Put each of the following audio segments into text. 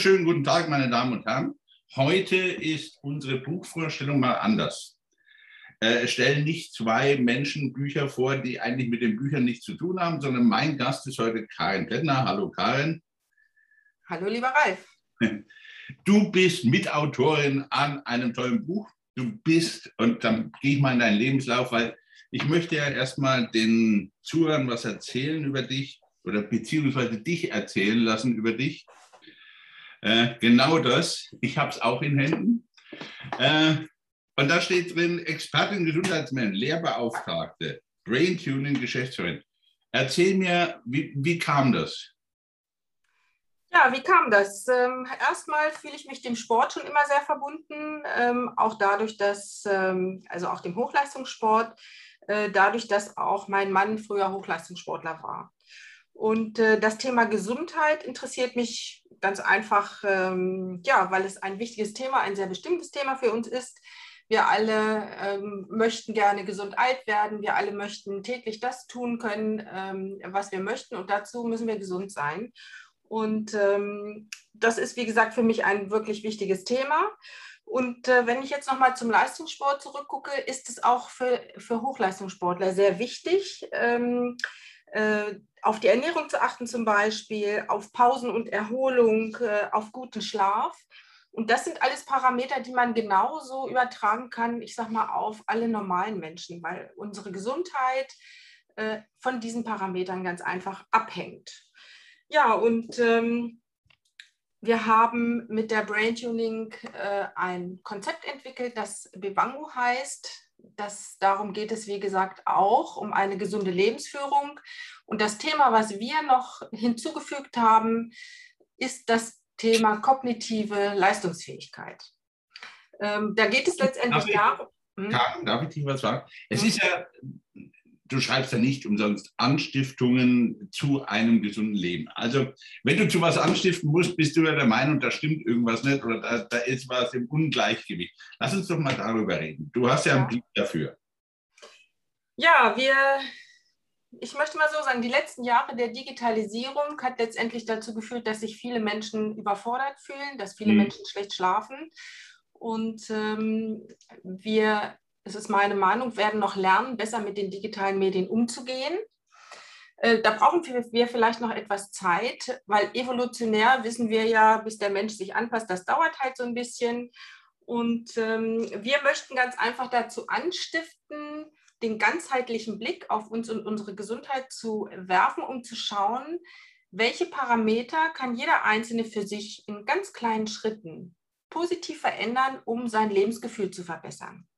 wunderschönen guten Tag, meine Damen und Herren. Heute ist unsere Buchvorstellung mal anders. Äh, es stellen nicht zwei Menschen Bücher vor, die eigentlich mit den Büchern nichts zu tun haben, sondern mein Gast ist heute Karin Plättner. Hallo Karin. Hallo lieber Ralf. Du bist Mitautorin an einem tollen Buch. Du bist, und dann gehe ich mal in deinen Lebenslauf, weil ich möchte ja erstmal den Zuhörern was erzählen über dich oder beziehungsweise dich erzählen lassen über dich. Äh, genau das. Ich habe es auch in Händen. Äh, und da steht drin, Expertin Gesundheitsmann, Lehrbeauftragte, Brain Tuning Geschäftsführerin. Erzähl mir, wie, wie kam das? Ja, wie kam das? Ähm, erstmal fühle ich mich dem Sport schon immer sehr verbunden, ähm, auch dadurch, dass, ähm, also auch dem Hochleistungssport, äh, dadurch, dass auch mein Mann früher Hochleistungssportler war. Und äh, das Thema Gesundheit interessiert mich ganz einfach, ähm, ja, weil es ein wichtiges Thema, ein sehr bestimmtes Thema für uns ist. Wir alle ähm, möchten gerne gesund alt werden. Wir alle möchten täglich das tun können, ähm, was wir möchten. Und dazu müssen wir gesund sein. Und ähm, das ist, wie gesagt, für mich ein wirklich wichtiges Thema. Und äh, wenn ich jetzt nochmal zum Leistungssport zurückgucke, ist es auch für, für Hochleistungssportler sehr wichtig, ähm, äh, auf die Ernährung zu achten zum Beispiel, auf Pausen und Erholung, äh, auf guten Schlaf. Und das sind alles Parameter, die man genauso übertragen kann, ich sage mal, auf alle normalen Menschen, weil unsere Gesundheit äh, von diesen Parametern ganz einfach abhängt. Ja, und ähm, wir haben mit der Brain Tuning äh, ein Konzept entwickelt, das Bebangu heißt. Das, darum geht es, wie gesagt, auch um eine gesunde Lebensführung. Und das Thema, was wir noch hinzugefügt haben, ist das Thema kognitive Leistungsfähigkeit. Ähm, da geht es letztendlich darum. Hm? Darf ich dich was sagen? Es hm? ist ja du schreibst ja nicht umsonst Anstiftungen zu einem gesunden Leben. Also, wenn du zu was anstiften musst, bist du ja der Meinung, da stimmt irgendwas nicht oder da, da ist was im Ungleichgewicht. Lass uns doch mal darüber reden. Du hast ja einen Blick dafür. Ja, wir, ich möchte mal so sagen, die letzten Jahre der Digitalisierung hat letztendlich dazu geführt, dass sich viele Menschen überfordert fühlen, dass viele hm. Menschen schlecht schlafen. Und ähm, wir es ist meine Meinung, werden noch lernen, besser mit den digitalen Medien umzugehen. Äh, da brauchen wir vielleicht noch etwas Zeit, weil evolutionär wissen wir ja, bis der Mensch sich anpasst, das dauert halt so ein bisschen. Und ähm, wir möchten ganz einfach dazu anstiften, den ganzheitlichen Blick auf uns und unsere Gesundheit zu werfen, um zu schauen, welche Parameter kann jeder Einzelne für sich in ganz kleinen Schritten positiv verändern, um sein Lebensgefühl zu verbessern.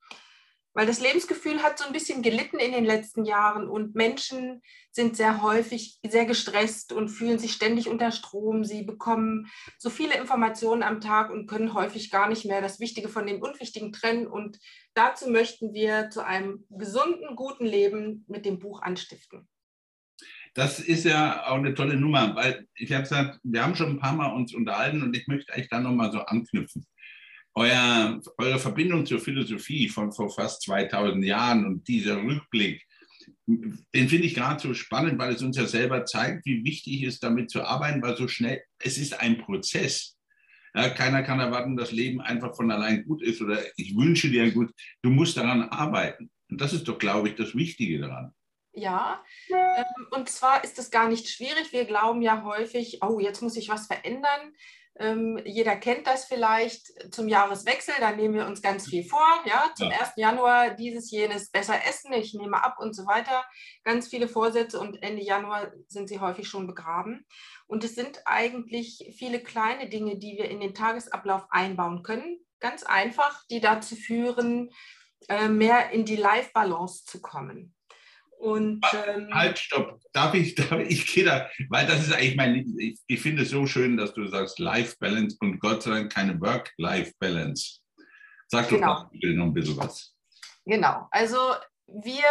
Weil das Lebensgefühl hat so ein bisschen gelitten in den letzten Jahren und Menschen sind sehr häufig sehr gestresst und fühlen sich ständig unter Strom. Sie bekommen so viele Informationen am Tag und können häufig gar nicht mehr das Wichtige von dem Unwichtigen trennen. Und dazu möchten wir zu einem gesunden, guten Leben mit dem Buch anstiften. Das ist ja auch eine tolle Nummer, weil ich habe gesagt, wir haben schon ein paar Mal uns unterhalten und ich möchte eigentlich da nochmal so anknüpfen euer, eure Verbindung zur Philosophie von vor fast 2000 Jahren und dieser Rückblick, den finde ich gerade so spannend, weil es uns ja selber zeigt, wie wichtig es ist, damit zu arbeiten, weil so schnell, es ist ein Prozess. Ja, keiner kann erwarten, dass Leben einfach von allein gut ist oder ich wünsche dir gut. Du musst daran arbeiten. Und das ist doch, glaube ich, das Wichtige daran. Ja, ähm, und zwar ist es gar nicht schwierig. Wir glauben ja häufig, oh, jetzt muss ich was verändern. Ähm, jeder kennt das vielleicht zum Jahreswechsel, da nehmen wir uns ganz viel vor. Ja, zum ja. 1. Januar dieses, jenes, besser essen, ich nehme ab und so weiter. Ganz viele Vorsätze und Ende Januar sind sie häufig schon begraben. Und es sind eigentlich viele kleine Dinge, die wir in den Tagesablauf einbauen können. Ganz einfach, die dazu führen, äh, mehr in die Life-Balance zu kommen. Und, ähm, halt, stopp. Darf ich, darf ich, ich gehe da, weil das ist eigentlich mein, ich, ich finde es so schön, dass du sagst Life Balance und Gott sei Dank keine Work-Life Balance. Sag genau. doch noch ein bisschen was. Genau. Also wir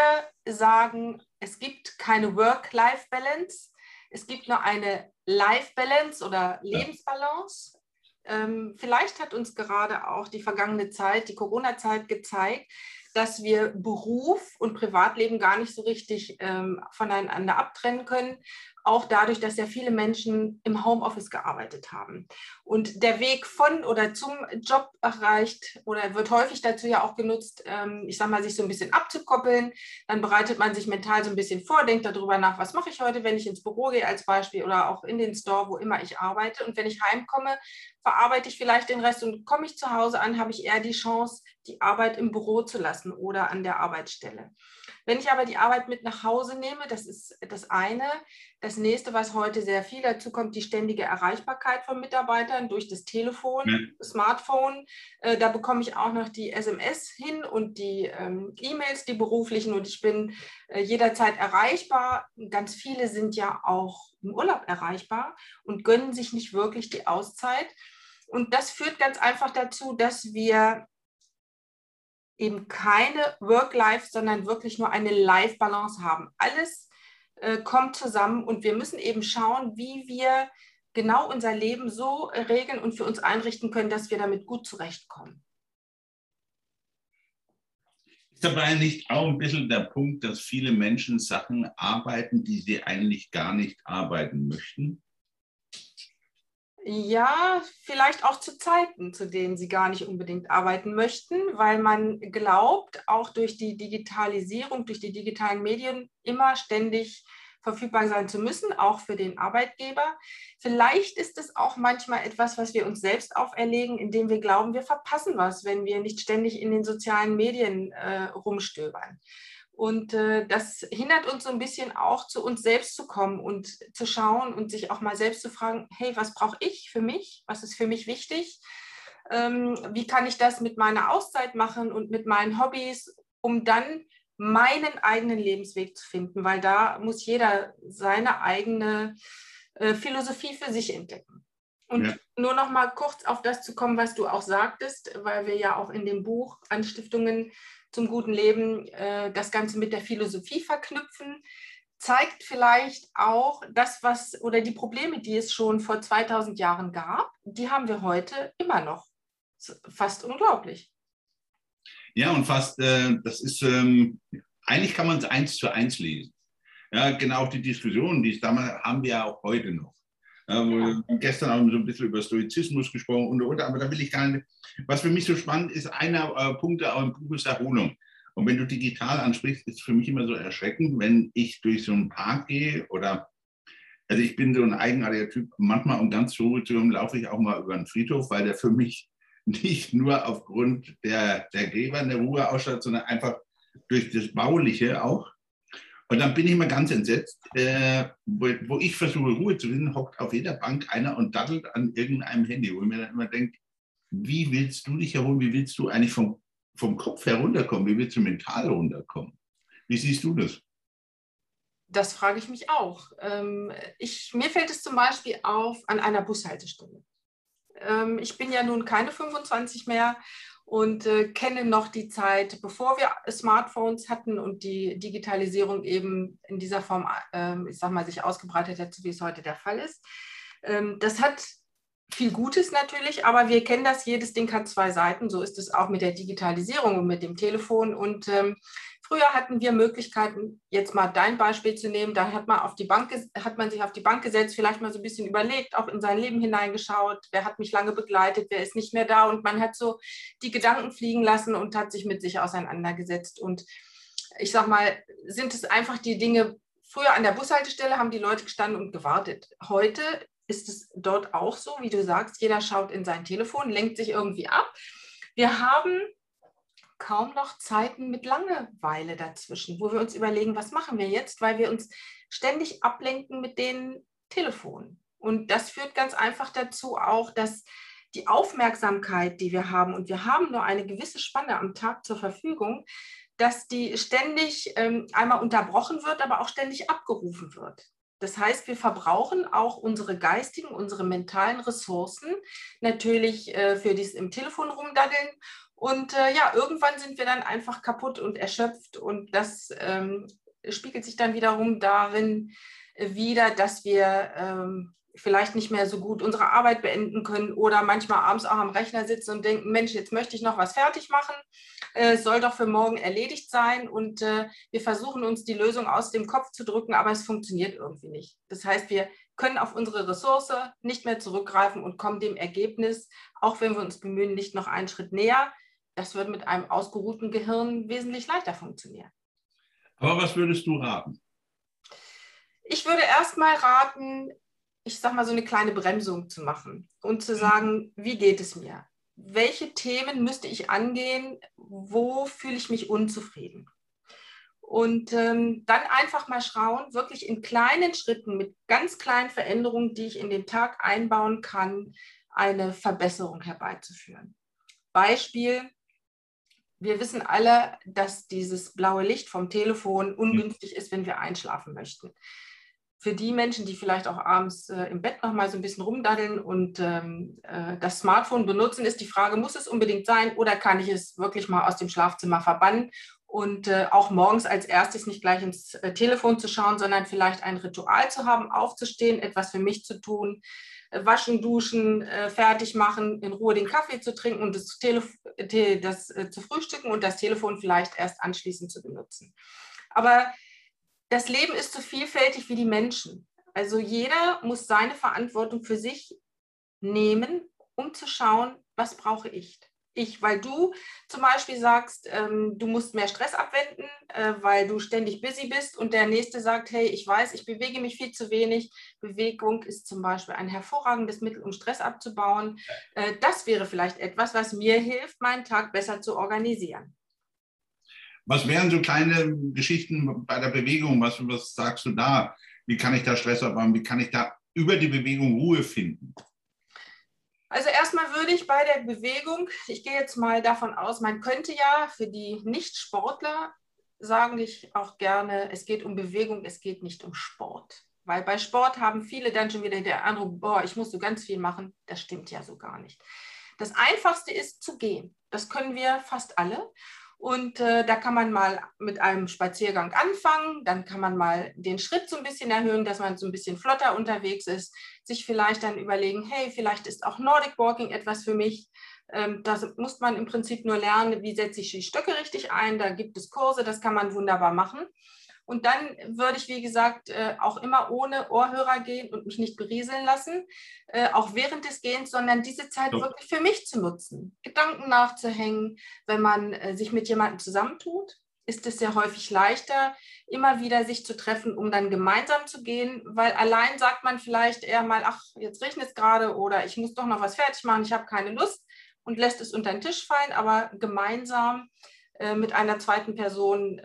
sagen, es gibt keine Work-Life Balance. Es gibt nur eine Life Balance oder Lebensbalance. Ja. Ähm, vielleicht hat uns gerade auch die vergangene Zeit, die Corona-Zeit gezeigt, dass wir Beruf und Privatleben gar nicht so richtig ähm, voneinander abtrennen können auch dadurch, dass ja viele Menschen im Homeoffice gearbeitet haben. Und der Weg von oder zum Job erreicht oder wird häufig dazu ja auch genutzt, ähm, ich sage mal, sich so ein bisschen abzukoppeln. Dann bereitet man sich mental so ein bisschen vor, denkt darüber nach, was mache ich heute, wenn ich ins Büro gehe als Beispiel oder auch in den Store, wo immer ich arbeite. Und wenn ich heimkomme, verarbeite ich vielleicht den Rest und komme ich zu Hause an, habe ich eher die Chance, die Arbeit im Büro zu lassen oder an der Arbeitsstelle. Wenn ich aber die Arbeit mit nach Hause nehme, das ist das eine. Das nächste, was heute sehr viel dazu kommt, die ständige Erreichbarkeit von Mitarbeitern durch das Telefon, ja. Smartphone. Äh, da bekomme ich auch noch die SMS hin und die ähm, E-Mails, die beruflichen und ich bin äh, jederzeit erreichbar. Ganz viele sind ja auch im Urlaub erreichbar und gönnen sich nicht wirklich die Auszeit. Und das führt ganz einfach dazu, dass wir eben keine Work-Life, sondern wirklich nur eine Life-Balance haben. Alles äh, kommt zusammen und wir müssen eben schauen, wie wir genau unser Leben so regeln und für uns einrichten können, dass wir damit gut zurechtkommen. Ist dabei nicht auch ein bisschen der Punkt, dass viele Menschen Sachen arbeiten, die sie eigentlich gar nicht arbeiten möchten? Ja, vielleicht auch zu Zeiten, zu denen sie gar nicht unbedingt arbeiten möchten, weil man glaubt, auch durch die Digitalisierung, durch die digitalen Medien immer ständig verfügbar sein zu müssen, auch für den Arbeitgeber. Vielleicht ist es auch manchmal etwas, was wir uns selbst auferlegen, indem wir glauben, wir verpassen was, wenn wir nicht ständig in den sozialen Medien äh, rumstöbern. Und äh, das hindert uns so ein bisschen auch, zu uns selbst zu kommen und zu schauen und sich auch mal selbst zu fragen, hey, was brauche ich für mich? Was ist für mich wichtig? Ähm, wie kann ich das mit meiner Auszeit machen und mit meinen Hobbys, um dann meinen eigenen Lebensweg zu finden? Weil da muss jeder seine eigene äh, Philosophie für sich entdecken. Und ja. nur noch mal kurz auf das zu kommen, was du auch sagtest, weil wir ja auch in dem Buch Anstiftungen zum guten Leben äh, das Ganze mit der Philosophie verknüpfen, zeigt vielleicht auch das, was oder die Probleme, die es schon vor 2000 Jahren gab, die haben wir heute immer noch. Fast unglaublich. Ja, und fast, äh, das ist, ähm, eigentlich kann man es eins zu eins lesen. Ja, genau die Diskussion, die es damals haben wir ja auch heute noch. Ja, ja. Gestern haben wir so ein bisschen über Stoizismus gesprochen und, und, aber da will ich gar nicht. Was für mich so spannend ist, einer äh, Punkte auch im Buch ist Erholung. Und wenn du digital ansprichst, ist es für mich immer so erschreckend, wenn ich durch so einen Park gehe oder, also ich bin so ein eigenartiger Typ, manchmal um ganz zur Ruhe zu kommen, laufe ich auch mal über einen Friedhof, weil der für mich nicht nur aufgrund der, der Gräber in der Ruhe ausstattet, sondern einfach durch das Bauliche auch. Und dann bin ich mal ganz entsetzt, äh, wo, wo, ich versuche, Ruhe zu finden, hockt auf jeder Bank einer und dattelt an irgendeinem Handy, wo ich mir dann immer denke, wie willst du dich erholen, wie willst du eigentlich vom, vom Kopf herunterkommen, wie willst du mental runterkommen? Wie siehst du das? Das frage ich mich auch. Ähm, ich, mir fällt es zum Beispiel auf an einer Bushaltestelle. Ähm, ich bin ja nun keine 25 mehr und äh, kenne noch die Zeit, bevor wir Smartphones hatten und die Digitalisierung eben in dieser Form, äh, ich sag mal, sich ausgebreitet hat, so wie es heute der Fall ist. Ähm, das hat viel Gutes natürlich, aber wir kennen das, jedes Ding hat zwei Seiten. So ist es auch mit der Digitalisierung und mit dem Telefon. Und ähm, früher hatten wir Möglichkeiten, jetzt mal dein Beispiel zu nehmen, da hat man, auf die Bank, hat man sich auf die Bank gesetzt, vielleicht mal so ein bisschen überlegt, auch in sein Leben hineingeschaut, wer hat mich lange begleitet, wer ist nicht mehr da. Und man hat so die Gedanken fliegen lassen und hat sich mit sich auseinandergesetzt. Und ich sag mal, sind es einfach die Dinge, Früher an der Bushaltestelle haben die Leute gestanden und gewartet. Heute ist es dort auch so, wie du sagst, jeder schaut in sein Telefon, lenkt sich irgendwie ab. Wir haben kaum noch Zeiten mit Langeweile dazwischen, wo wir uns überlegen, was machen wir jetzt, weil wir uns ständig ablenken mit den Telefonen. Und das führt ganz einfach dazu auch, dass die Aufmerksamkeit, die wir haben, und wir haben nur eine gewisse Spanne am Tag zur Verfügung, dass die ständig ähm, einmal unterbrochen wird, aber auch ständig abgerufen wird. Das heißt, wir verbrauchen auch unsere geistigen, unsere mentalen Ressourcen natürlich äh, für dieses im Telefon rumdaddeln. Und äh, ja, irgendwann sind wir dann einfach kaputt und erschöpft. Und das ähm, spiegelt sich dann wiederum darin äh, wieder, dass wir ähm, vielleicht nicht mehr so gut unsere Arbeit beenden können oder manchmal abends auch am Rechner sitzen und denken, Mensch, jetzt möchte ich noch was fertig machen, äh, soll doch für morgen erledigt sein und äh, wir versuchen uns die Lösung aus dem Kopf zu drücken, aber es funktioniert irgendwie nicht. Das heißt, wir können auf unsere Ressource nicht mehr zurückgreifen und kommen dem Ergebnis, auch wenn wir uns bemühen, nicht noch einen Schritt näher. Das wird mit einem ausgeruhten Gehirn wesentlich leichter funktionieren. Aber was würdest du raten? Ich würde erstmal raten, ich sag mal, so eine kleine Bremsung zu machen und zu sagen, wie geht es mir? Welche Themen müsste ich angehen? Wo fühle ich mich unzufrieden? Und ähm, dann einfach mal schauen, wirklich in kleinen Schritten mit ganz kleinen Veränderungen, die ich in den Tag einbauen kann, eine Verbesserung herbeizuführen. Beispiel, wir wissen alle, dass dieses blaue Licht vom Telefon ungünstig ist, wenn wir einschlafen möchten. Für die Menschen, die vielleicht auch abends äh, im Bett noch mal so ein bisschen rumdaddeln und ähm, äh, das Smartphone benutzen, ist die Frage, muss es unbedingt sein oder kann ich es wirklich mal aus dem Schlafzimmer verbannen und äh, auch morgens als erstes nicht gleich ins äh, Telefon zu schauen, sondern vielleicht ein Ritual zu haben, aufzustehen, etwas für mich zu tun, waschen, duschen, äh, fertig machen, in Ruhe den Kaffee zu trinken und das, Telef das zu frühstücken und das Telefon vielleicht erst anschließend zu benutzen. Aber das Leben ist so vielfältig wie die Menschen. Also jeder muss seine Verantwortung für sich nehmen, um zu schauen, was brauche ich. Ich, weil du zum Beispiel sagst, ähm, du musst mehr Stress abwenden, äh, weil du ständig busy bist und der nächste sagt, hey, ich weiß, ich bewege mich viel zu wenig. Bewegung ist zum Beispiel ein hervorragendes Mittel, um Stress abzubauen. Äh, das wäre vielleicht etwas, was mir hilft, meinen Tag besser zu organisieren. Was wären so kleine Geschichten bei der Bewegung? Was, was sagst du da? Wie kann ich da Stress abbauen? Wie kann ich da über die Bewegung Ruhe finden? Also erstmal würde ich bei der Bewegung, ich gehe jetzt mal davon aus, man könnte ja für die Nicht-Sportler sagen ich auch gerne, es geht um Bewegung, es geht nicht um Sport. Weil bei Sport haben viele dann schon wieder der Eindruck, boah, ich muss so ganz viel machen. Das stimmt ja so gar nicht. Das Einfachste ist zu gehen. Das können wir fast alle. Und äh, da kann man mal mit einem Spaziergang anfangen, dann kann man mal den Schritt so ein bisschen erhöhen, dass man so ein bisschen flotter unterwegs ist, sich vielleicht dann überlegen, hey, vielleicht ist auch Nordic Walking etwas für mich. Ähm, da muss man im Prinzip nur lernen, wie setze ich die Stöcke richtig ein. Da gibt es Kurse, das kann man wunderbar machen. Und dann würde ich, wie gesagt, äh, auch immer ohne Ohrhörer gehen und mich nicht berieseln lassen, äh, auch während des Gehens, sondern diese Zeit ja. wirklich für mich zu nutzen, Gedanken nachzuhängen. Wenn man äh, sich mit jemandem zusammentut, ist es sehr häufig leichter, immer wieder sich zu treffen, um dann gemeinsam zu gehen, weil allein sagt man vielleicht eher mal, ach, jetzt regnet es gerade oder ich muss doch noch was fertig machen, ich habe keine Lust und lässt es unter den Tisch fallen, aber gemeinsam mit einer zweiten Person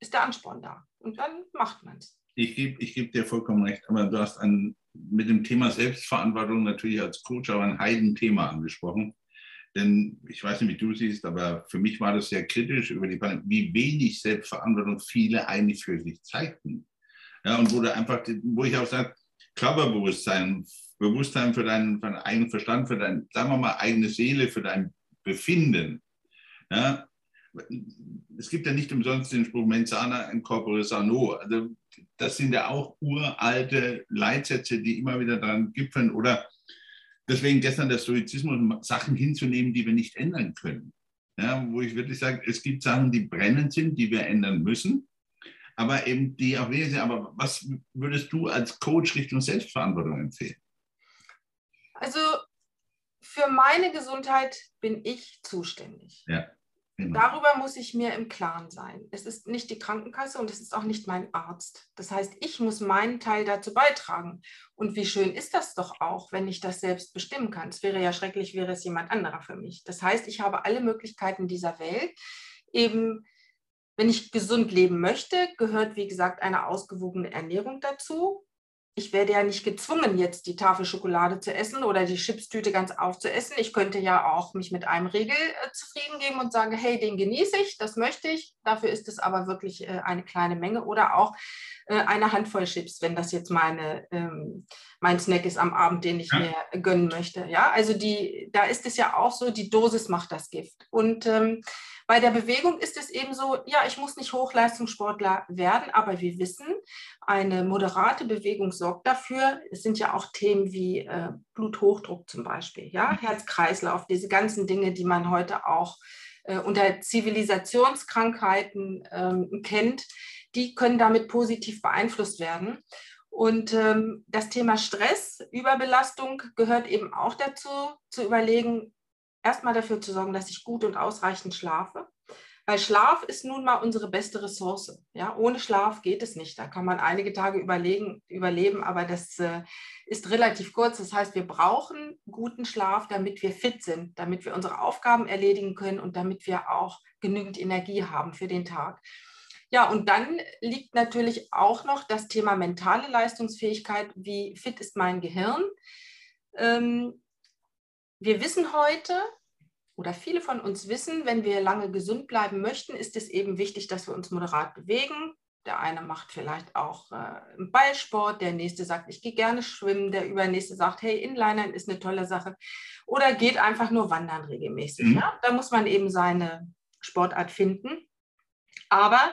ist der Ansporn da. Und dann macht man es. Ich gebe ich geb dir vollkommen recht, aber du hast ein, mit dem Thema Selbstverantwortung natürlich als Coach aber ein Heidenthema angesprochen. Denn ich weiß nicht, wie du siehst, aber für mich war das sehr kritisch über die Pandemie, wie wenig Selbstverantwortung viele eigentlich für sich zeigten. Ja, und wo, einfach, wo ich auch sage, Körperbewusstsein, Bewusstsein für deinen, für deinen eigenen Verstand, für dein, sagen wir mal, eigene Seele, für dein Befinden. Ja, es gibt ja nicht umsonst den Spruch Mensana in corpore sano. Also das sind ja auch uralte Leitsätze, die immer wieder daran gipfeln. Oder deswegen gestern der Stoizismus, Sachen hinzunehmen, die wir nicht ändern können. Ja, wo ich wirklich sage, es gibt Sachen, die brennend sind, die wir ändern müssen, aber eben die auch wesentlich. Aber was würdest du als Coach Richtung Selbstverantwortung empfehlen? Also für meine Gesundheit bin ich zuständig. Ja. Genau. Darüber muss ich mir im Klaren sein. Es ist nicht die Krankenkasse und es ist auch nicht mein Arzt. Das heißt, ich muss meinen Teil dazu beitragen. Und wie schön ist das doch auch, wenn ich das selbst bestimmen kann. Es wäre ja schrecklich, wäre es jemand anderer für mich. Das heißt, ich habe alle Möglichkeiten dieser Welt. Eben, wenn ich gesund leben möchte, gehört, wie gesagt, eine ausgewogene Ernährung dazu ich werde ja nicht gezwungen, jetzt die Tafel Schokolade zu essen oder die Chipstüte ganz aufzuessen. Ich könnte ja auch mich mit einem Riegel äh, zufrieden geben und sagen, hey, den genieße ich, das möchte ich. Dafür ist es aber wirklich äh, eine kleine Menge oder auch äh, eine Handvoll Chips, wenn das jetzt meine, ähm, mein Snack ist am Abend, den ich ja. mir gönnen möchte. Ja, also die, da ist es ja auch so, die Dosis macht das Gift. Und ähm, Bei der Bewegung ist es eben so, ja, ich muss nicht Hochleistungssportler werden, aber wir wissen, eine moderate Bewegung sorgt dafür. Es sind ja auch Themen wie äh, Bluthochdruck zum Beispiel, ja, mhm. Herz-Kreislauf, diese ganzen Dinge, die man heute auch äh, unter Zivilisationskrankheiten ähm, kennt, die können damit positiv beeinflusst werden. Und ähm, das Thema Stress, Überbelastung gehört eben auch dazu, zu überlegen, erstmal dafür zu sorgen, dass ich gut und ausreichend schlafe. Weil Schlaf ist nun mal unsere beste Ressource. Ja, ohne Schlaf geht es nicht. Da kann man einige Tage überlegen, überleben, aber das äh, ist relativ kurz. Das heißt, wir brauchen guten Schlaf, damit wir fit sind, damit wir unsere Aufgaben erledigen können und damit wir auch genügend Energie haben für den Tag. Ja, und dann liegt natürlich auch noch das Thema mentale Leistungsfähigkeit. Wie fit ist mein Gehirn? Ähm, wir wissen heute, oder viele von uns wissen, wenn wir lange gesund bleiben möchten, ist es eben wichtig, dass wir uns moderat bewegen. Der eine macht vielleicht auch äh, Ballsport, der nächste sagt, ich gehe gerne schwimmen, der übernächste sagt, hey, Inlinern ist eine tolle Sache. Oder geht einfach nur wandern regelmäßig. Mhm. Ja? Da muss man eben seine Sportart finden. Aber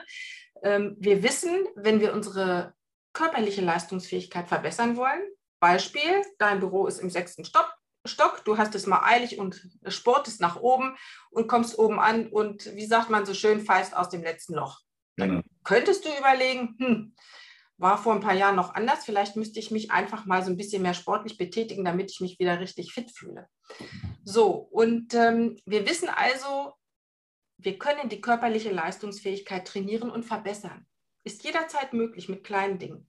ähm, wir wissen, wenn wir unsere körperliche Leistungsfähigkeit verbessern wollen, Beispiel, dein Büro ist im sechsten Stock, Stock, du hast es mal eilig und sportest nach oben und kommst oben an und wie sagt man so schön, feist aus dem letzten Loch. Dann genau. könntest du überlegen, hm, war vor ein paar Jahren noch anders, vielleicht müsste ich mich einfach mal so ein bisschen mehr sportlich betätigen, damit ich mich wieder richtig fit fühle. So, und ähm, wir wissen also, wir können die körperliche Leistungsfähigkeit trainieren und verbessern. Ist jederzeit möglich mit kleinen Dingen.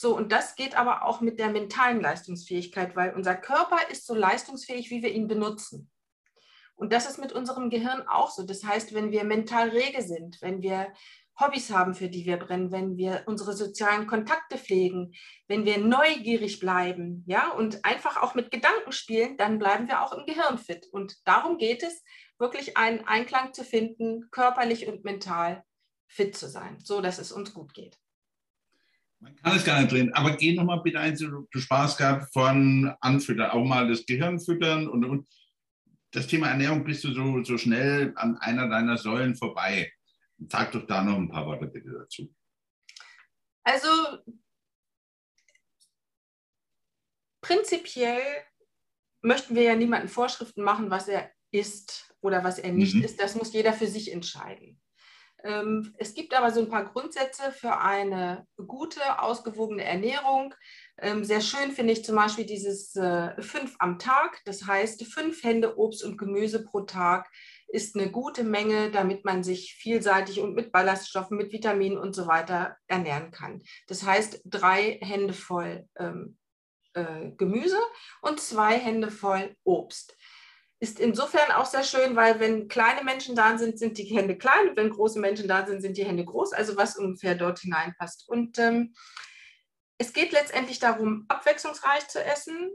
So, und das geht aber auch mit der mentalen Leistungsfähigkeit, weil unser Körper ist so leistungsfähig, wie wir ihn benutzen. Und das ist mit unserem Gehirn auch so. Das heißt, wenn wir mental rege sind, wenn wir Hobbys haben, für die wir brennen, wenn wir unsere sozialen Kontakte pflegen, wenn wir neugierig bleiben, ja, und einfach auch mit Gedanken spielen, dann bleiben wir auch im Gehirn fit. Und darum geht es, wirklich einen Einklang zu finden, körperlich und mental fit zu sein, so dass es uns gut geht. Man kann es gar nicht drehen, aber geh nochmal bitte ein, du Spaß gehabt von Anfüttern, auch mal das Gehirn füttern und, und das Thema Ernährung bist du so, so schnell an einer deiner Säulen vorbei. Sag doch da noch ein paar Worte bitte dazu. Also prinzipiell möchten wir ja niemanden Vorschriften machen, was er ist oder was er nicht mhm. ist. Das muss jeder für sich entscheiden. Ähm, es gibt aber so ein paar Grundsätze für eine gute, ausgewogene Ernährung. Ähm, sehr schön finde ich zum Beispiel dieses äh, fünf am Tag. Das heißt, fünf Hände Obst und Gemüse pro Tag ist eine gute Menge, damit man sich vielseitig und mit Ballaststoffen, mit Vitaminen und so weiter ernähren kann. Das heißt, drei Hände voll ähm, äh, Gemüse und zwei Hände voll Obst ist insofern auch sehr schön, weil wenn kleine Menschen da sind, sind die Hände klein und wenn große Menschen da sind, sind die Hände groß, also was ungefähr dort hineinpasst. Und ähm, es geht letztendlich darum, abwechslungsreich zu essen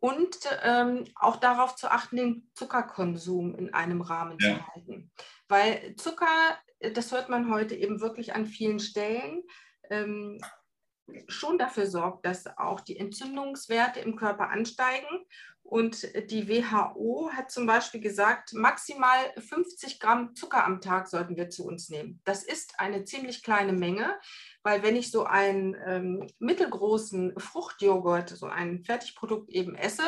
und ähm, auch darauf zu achten, den Zuckerkonsum in einem Rahmen ja. zu halten. Weil Zucker, das hört man heute eben wirklich an vielen Stellen, ähm, schon dafür sorgt, dass auch die Entzündungswerte im Körper ansteigen. Und die WHO hat zum Beispiel gesagt, maximal 50 Gramm Zucker am Tag sollten wir zu uns nehmen. Das ist eine ziemlich kleine Menge, weil wenn ich so einen ähm, mittelgroßen Fruchtjoghurt, so ein Fertigprodukt eben esse,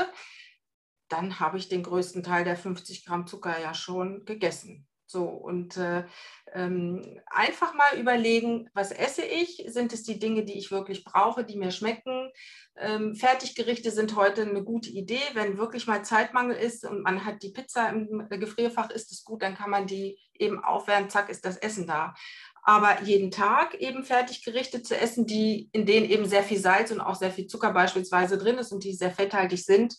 dann habe ich den größten Teil der 50 Gramm Zucker ja schon gegessen. So, und äh, ähm, einfach mal überlegen, was esse ich? Sind es die Dinge, die ich wirklich brauche, die mir schmecken? Ähm, Fertiggerichte sind heute eine gute Idee. Wenn wirklich mal Zeitmangel ist und man hat die Pizza im Gefrierfach, ist es gut, dann kann man die eben aufwärmen, zack, ist das Essen da. Aber jeden Tag eben Fertiggerichte zu essen, die, in denen eben sehr viel Salz und auch sehr viel Zucker beispielsweise drin ist und die sehr fetthaltig sind,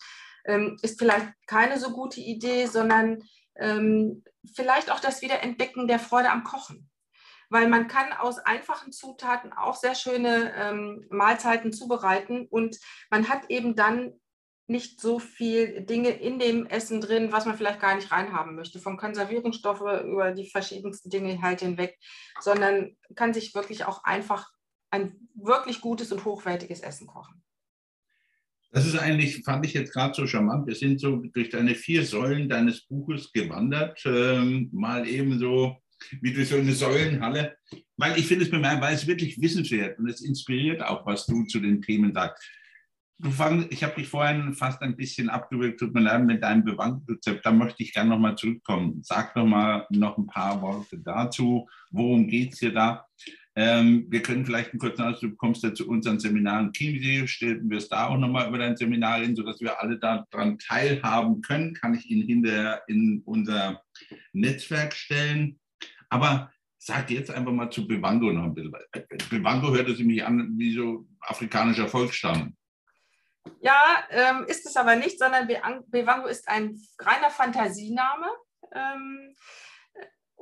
ähm, ist vielleicht keine so gute Idee, sondern ähm, vielleicht auch das Wiederentdecken der Freude am Kochen. Weil man kann aus einfachen Zutaten auch sehr schöne ähm, Mahlzeiten zubereiten und man hat eben dann nicht so viel Dinge in dem Essen drin, was man vielleicht gar nicht reinhaben möchte, von Konservierungsstoffe über die verschiedensten Dinge halt hinweg, sondern kann sich wirklich auch einfach ein wirklich gutes und hochwertiges Essen kochen. Das ist eigentlich, fand ich jetzt gerade so charmant. Wir sind so durch deine vier Säulen deines Buches gewandert. Ähm, mal eben so wie durch so eine Säulenhalle. Weil ich finde es weil es wirklich wissenswert und es inspiriert auch, was du zu den Themen sagst. Fang, ich habe dich vorhin fast ein bisschen abgewürgt, tut mir leid, mit deinem Bewandtrezept. Da möchte ich gerne nochmal zurückkommen. Sag doch mal noch ein paar Worte dazu. Worum geht es dir da? Ähm, wir können vielleicht einen kurzen Ausdruck, du kommst ja zu unseren Seminaren Chiemsee, stellen wir es da auch nochmal über dein Seminar hin, sodass wir alle daran teilhaben können. Kann ich ihn hinterher in unser Netzwerk stellen. Aber sag jetzt einfach mal zu Bewango noch ein bisschen. Bewango hörte sich mich an wie so afrikanischer Volksstamm. Ja, ähm, ist es aber nicht, sondern Bewango ist ein reiner Fantasiename. Ähm,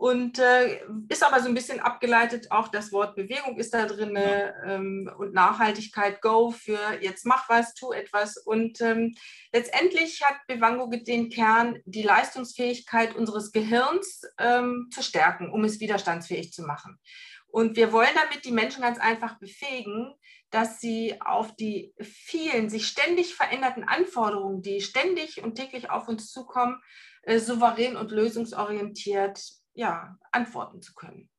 und äh, ist aber so ein bisschen abgeleitet, auch das Wort Bewegung ist da drin ähm, und Nachhaltigkeit, Go für jetzt mach was, tu etwas. Und ähm, letztendlich hat Bewango den Kern, die Leistungsfähigkeit unseres Gehirns ähm, zu stärken, um es widerstandsfähig zu machen. Und wir wollen damit die Menschen ganz einfach befähigen, dass sie auf die vielen sich ständig veränderten Anforderungen, die ständig und täglich auf uns zukommen, äh, souverän und lösungsorientiert ja, antworten zu können.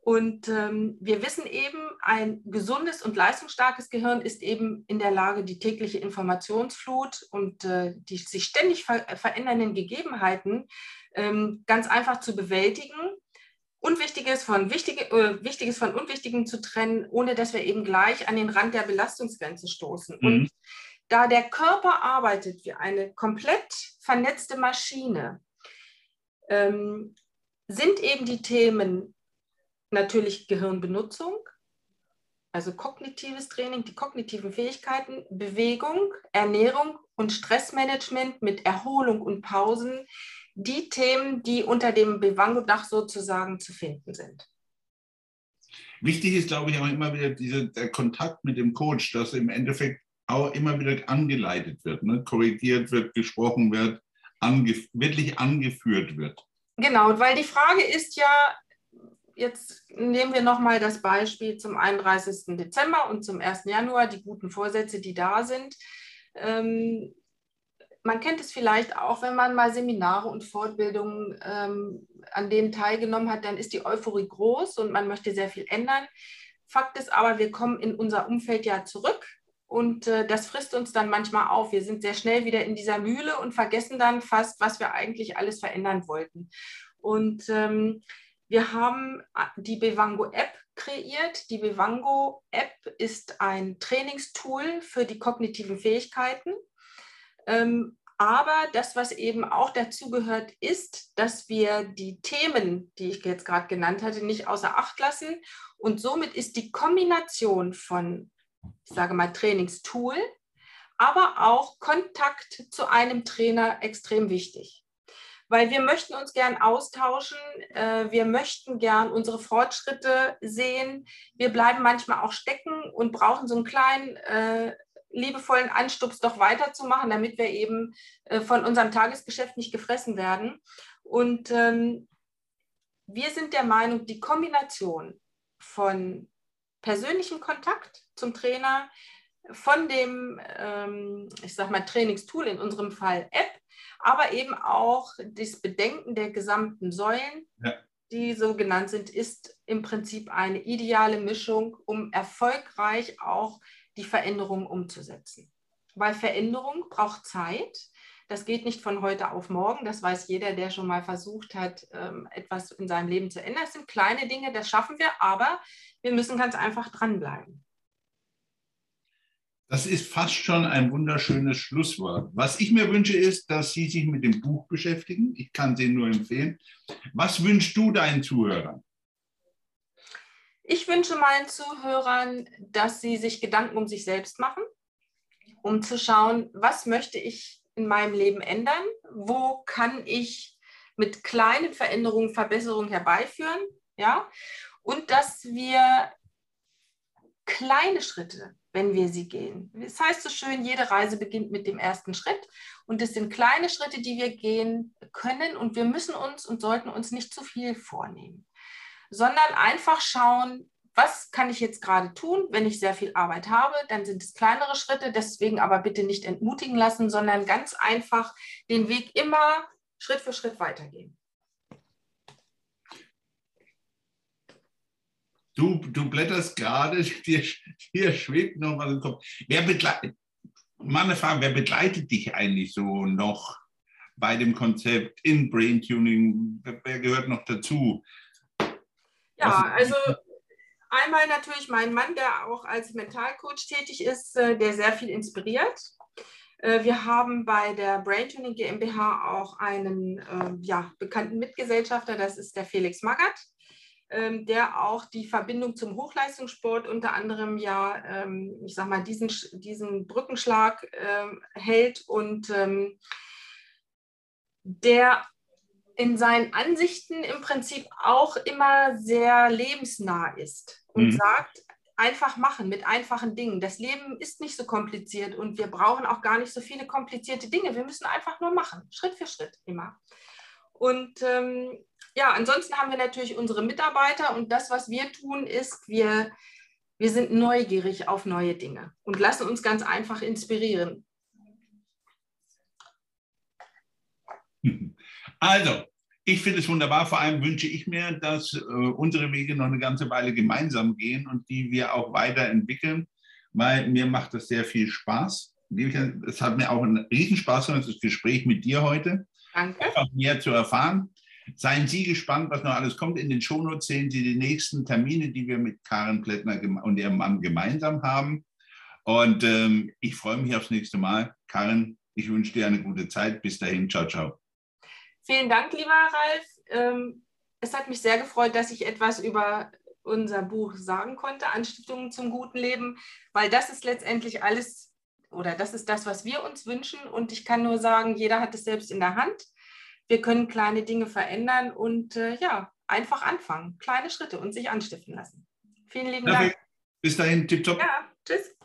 Und ähm, wir wissen eben, ein gesundes und leistungsstarkes Gehirn ist eben in der Lage, die tägliche Informationsflut und äh, die sich ständig ver verändernden Gegebenheiten ähm, ganz einfach zu bewältigen, Unwichtiges von, Wichtige, äh, Wichtiges von Unwichtigem zu trennen, ohne dass wir eben gleich an den Rand der Belastungsgrenze stoßen. Mhm. Und da der Körper arbeitet wie eine komplett vernetzte Maschine, ähm, sind eben die Themen natürlich Gehirnbenutzung, also kognitives Training, die kognitiven Fähigkeiten, Bewegung, Ernährung und Stressmanagement mit Erholung und Pausen, die Themen, die unter dem Bewango-Dach sozusagen zu finden sind. Wichtig ist, glaube ich, auch immer wieder diese, der Kontakt mit dem Coach, dass im Endeffekt auch immer wieder angeleitet wird, ne? korrigiert wird, gesprochen wird, ange wirklich angeführt wird. Genau, weil die Frage ist ja, jetzt nehmen wir nochmal das Beispiel zum 31. Dezember und zum 1. Januar, die guten Vorsätze, die da sind. Ähm, man kennt es vielleicht auch, wenn man mal Seminare und Fortbildungen ähm, an denen teilgenommen hat, dann ist die Euphorie groß und man möchte sehr viel ändern. Fakt ist aber, wir kommen in unser Umfeld ja zurück und äh, das frisst uns dann manchmal auf. Wir sind sehr schnell wieder in dieser Mühle und vergessen dann fast, was wir eigentlich alles verändern wollten. Und ähm, wir haben äh, die Bevango App kreiert. Die Bevango App ist ein Trainingstool für die kognitiven Fähigkeiten. Ähm, aber das, was eben auch dazu gehört, ist, dass wir die Themen, die ich jetzt gerade genannt hatte, nicht außer Acht lassen. Und somit ist die Kombination von ich sage mal, Trainingstool, aber auch Kontakt zu einem Trainer extrem wichtig. Weil wir möchten uns gern austauschen, äh, wir möchten gern unsere Fortschritte sehen. Wir bleiben manchmal auch stecken und brauchen so einen kleinen äh, liebevollen Anstups, doch weiterzumachen, damit wir eben äh, von unserem Tagesgeschäft nicht gefressen werden. Und ähm, wir sind der Meinung, die Kombination von persönlichem Kontakt zum Trainer, von dem, ähm, ich sag mal, Trainingstool, in unserem Fall App, aber eben auch das Bedenken der gesamten Säulen, ja. die so genannt sind, ist im Prinzip eine ideale Mischung, um erfolgreich auch die Veränderung umzusetzen. Weil Veränderung braucht Zeit. Das geht nicht von heute auf morgen. Das weiß jeder, der schon mal versucht hat, ähm, etwas in seinem Leben zu ändern. Das sind kleine Dinge, das schaffen wir, aber wir müssen ganz einfach dranbleiben. Das ist fast schon ein wunderschönes Schlusswort. Was ich mir wünsche, ist, dass Sie sich mit dem Buch beschäftigen. Ich kann Sie nur empfehlen. Was wünschst du deinen Zuhörern? Ich wünsche meinen Zuhörern, dass sie sich Gedanken um sich selbst machen, um zu schauen, was möchte ich in meinem Leben ändern? Wo kann ich mit kleinen Veränderungen Verbesserungen herbeiführen? Ja? Und dass wir kleine Schritte, wenn wir sie gehen. Es das heißt so schön, jede Reise beginnt mit dem ersten Schritt. Und es sind kleine Schritte, die wir gehen können. Und wir müssen uns und sollten uns nicht zu viel vornehmen, sondern einfach schauen, was kann ich jetzt gerade tun, wenn ich sehr viel Arbeit habe? Dann sind es kleinere Schritte, deswegen aber bitte nicht entmutigen lassen, sondern ganz einfach den Weg immer Schritt für Schritt weitergehen. Du, du blätterst gerade, dir, dir schwebt noch was im Kopf. Wer begleitet, meine Frage, wer begleitet dich eigentlich so noch bei dem Konzept in Brain Tuning? Wer gehört noch dazu? Ja, also einmal natürlich mein Mann, der auch als Mentalcoach tätig ist, äh, der sehr viel inspiriert. Äh, wir haben bei der Brain Tuning GmbH auch einen äh, ja, bekannten Mitgesellschafter, das ist der Felix Magath ähm, der auch die Verbindung zum Hochleistungssport unter anderem ja, ähm, ich sag mal, diesen, diesen Brückenschlag ähm, hält und ähm, der in seinen Ansichten im Prinzip auch immer sehr lebensnah ist und mhm. sagt, einfach machen mit einfachen Dingen. Das Leben ist nicht so kompliziert und wir brauchen auch gar nicht so viele komplizierte Dinge. Wir müssen einfach nur machen, Schritt für Schritt immer. Und ähm, ja, ansonsten haben wir natürlich unsere Mitarbeiter und das, was wir tun, ist, wir, wir sind neugierig auf neue Dinge und lassen uns ganz einfach inspirieren. Also, ich finde es wunderbar. Vor allem wünsche ich mir, dass äh, unsere Wege noch eine ganze Weile gemeinsam gehen und die wir auch weiterentwickeln, weil mir macht das sehr viel Spaß. Es hat mir auch einen Riesenspaß gemacht, das Gespräch mit dir heute. Danke. Einfach mehr zu erfahren. Seien Sie gespannt, was noch alles kommt. In den Shownotes sehen Sie die nächsten Termine, die wir mit Karen Plättner und ihrem Mann gemeinsam haben. Und ähm, ich freue mich aufs nächste Mal. Karen, ich wünsche dir eine gute Zeit. Bis dahin, ciao, ciao. Vielen Dank, lieber Ralf. Ähm, es hat mich sehr gefreut, dass ich etwas über unser Buch sagen konnte, Anstiftungen zum guten Leben, weil das ist letztendlich alles oder das ist das, was wir uns wünschen. Und ich kann nur sagen, jeder hat es selbst in der Hand wir können kleine Dinge verändern und äh, ja, einfach anfangen, kleine Schritte und sich anstiften lassen. Vielen lieben Dank. Bis dahin, tipptopp. Ja, tschüss.